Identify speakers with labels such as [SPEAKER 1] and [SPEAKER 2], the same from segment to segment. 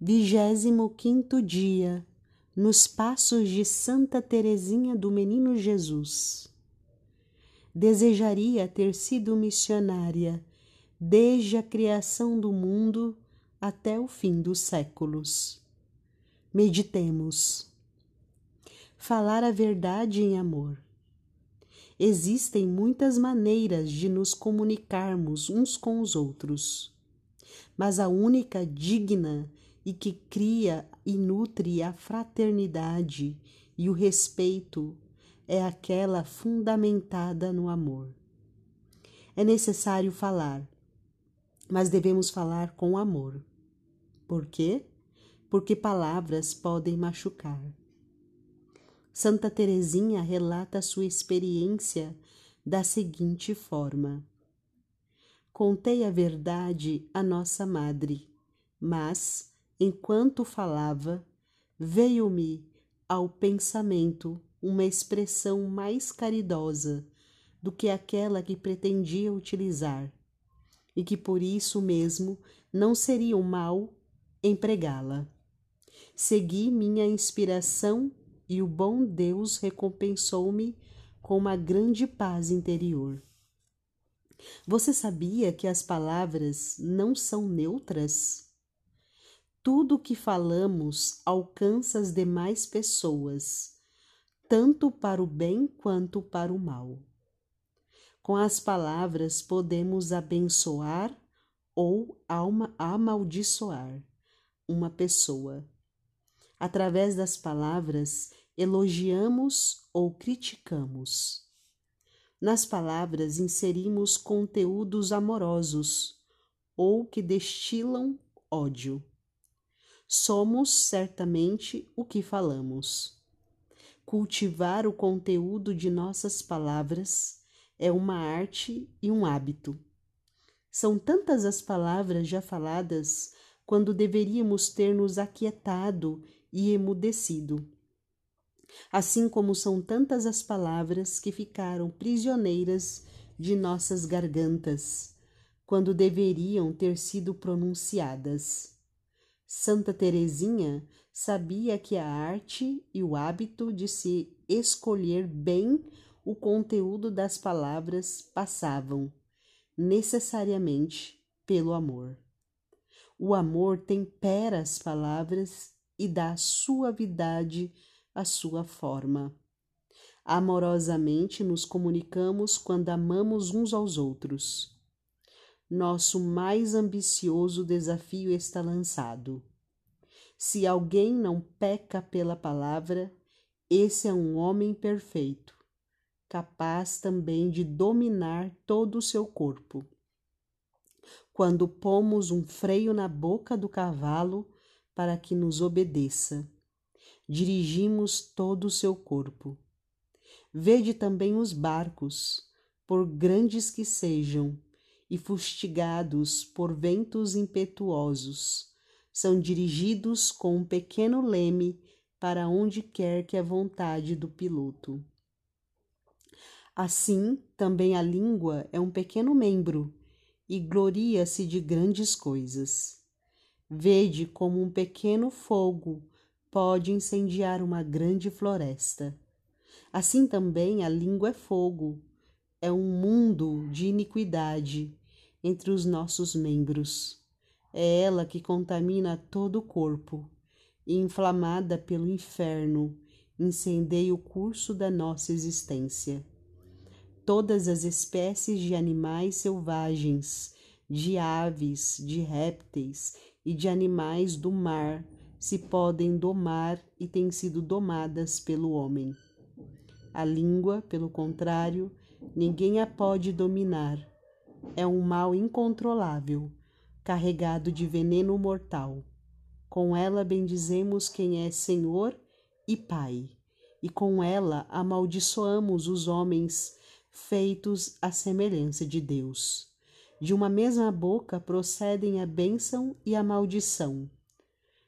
[SPEAKER 1] Vigésimo quinto dia, nos passos de Santa Teresinha do Menino Jesus. Desejaria ter sido missionária desde a criação do mundo até o fim dos séculos. Meditemos. Falar a verdade em amor. Existem muitas maneiras de nos comunicarmos uns com os outros, mas a única digna e que cria e nutre a fraternidade e o respeito é aquela fundamentada no amor. É necessário falar, mas devemos falar com amor. Por quê? Porque palavras podem machucar. Santa Teresinha relata sua experiência da seguinte forma: Contei a verdade à nossa madre, mas Enquanto falava, veio-me ao pensamento uma expressão mais caridosa do que aquela que pretendia utilizar, e que por isso mesmo não seria um mal empregá-la. Segui minha inspiração e o bom Deus recompensou-me com uma grande paz interior. Você sabia que as palavras não são neutras? Tudo o que falamos alcança as demais pessoas, tanto para o bem quanto para o mal. Com as palavras podemos abençoar ou amaldiçoar uma pessoa. Através das palavras, elogiamos ou criticamos. Nas palavras inserimos conteúdos amorosos ou que destilam ódio somos certamente o que falamos. Cultivar o conteúdo de nossas palavras é uma arte e um hábito. São tantas as palavras já faladas quando deveríamos ter nos aquietado e emudecido. Assim como são tantas as palavras que ficaram prisioneiras de nossas gargantas, quando deveriam ter sido pronunciadas. Santa Teresinha sabia que a arte e o hábito de se escolher bem o conteúdo das palavras passavam necessariamente pelo amor. O amor tempera as palavras e dá suavidade à sua forma. Amorosamente nos comunicamos quando amamos uns aos outros nosso mais ambicioso desafio está lançado. Se alguém não peca pela palavra, esse é um homem perfeito, capaz também de dominar todo o seu corpo. Quando pomos um freio na boca do cavalo para que nos obedeça, dirigimos todo o seu corpo. Vede também os barcos, por grandes que sejam, e fustigados por ventos impetuosos, são dirigidos com um pequeno leme para onde quer que a vontade do piloto. Assim, também a língua é um pequeno membro e gloria-se de grandes coisas. Vede como um pequeno fogo pode incendiar uma grande floresta. Assim também a língua é fogo, é um mundo de iniquidade entre os nossos membros. É ela que contamina todo o corpo, e inflamada pelo inferno, incendeia o curso da nossa existência. Todas as espécies de animais selvagens, de aves, de répteis e de animais do mar se podem domar e têm sido domadas pelo homem. A língua, pelo contrário, ninguém a pode dominar, é um mal incontrolável, carregado de veneno mortal. Com ela bendizemos quem é Senhor e Pai, e com ela amaldiçoamos os homens feitos à semelhança de Deus. De uma mesma boca procedem a bênção e a maldição.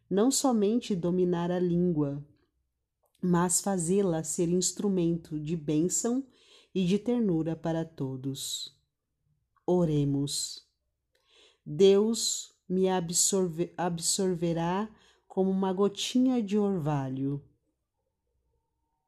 [SPEAKER 1] Não somente dominar a língua, mas fazê-la ser instrumento de bênção e de ternura para todos. Oremos. Deus, me absorve, absorverá como uma gotinha de orvalho.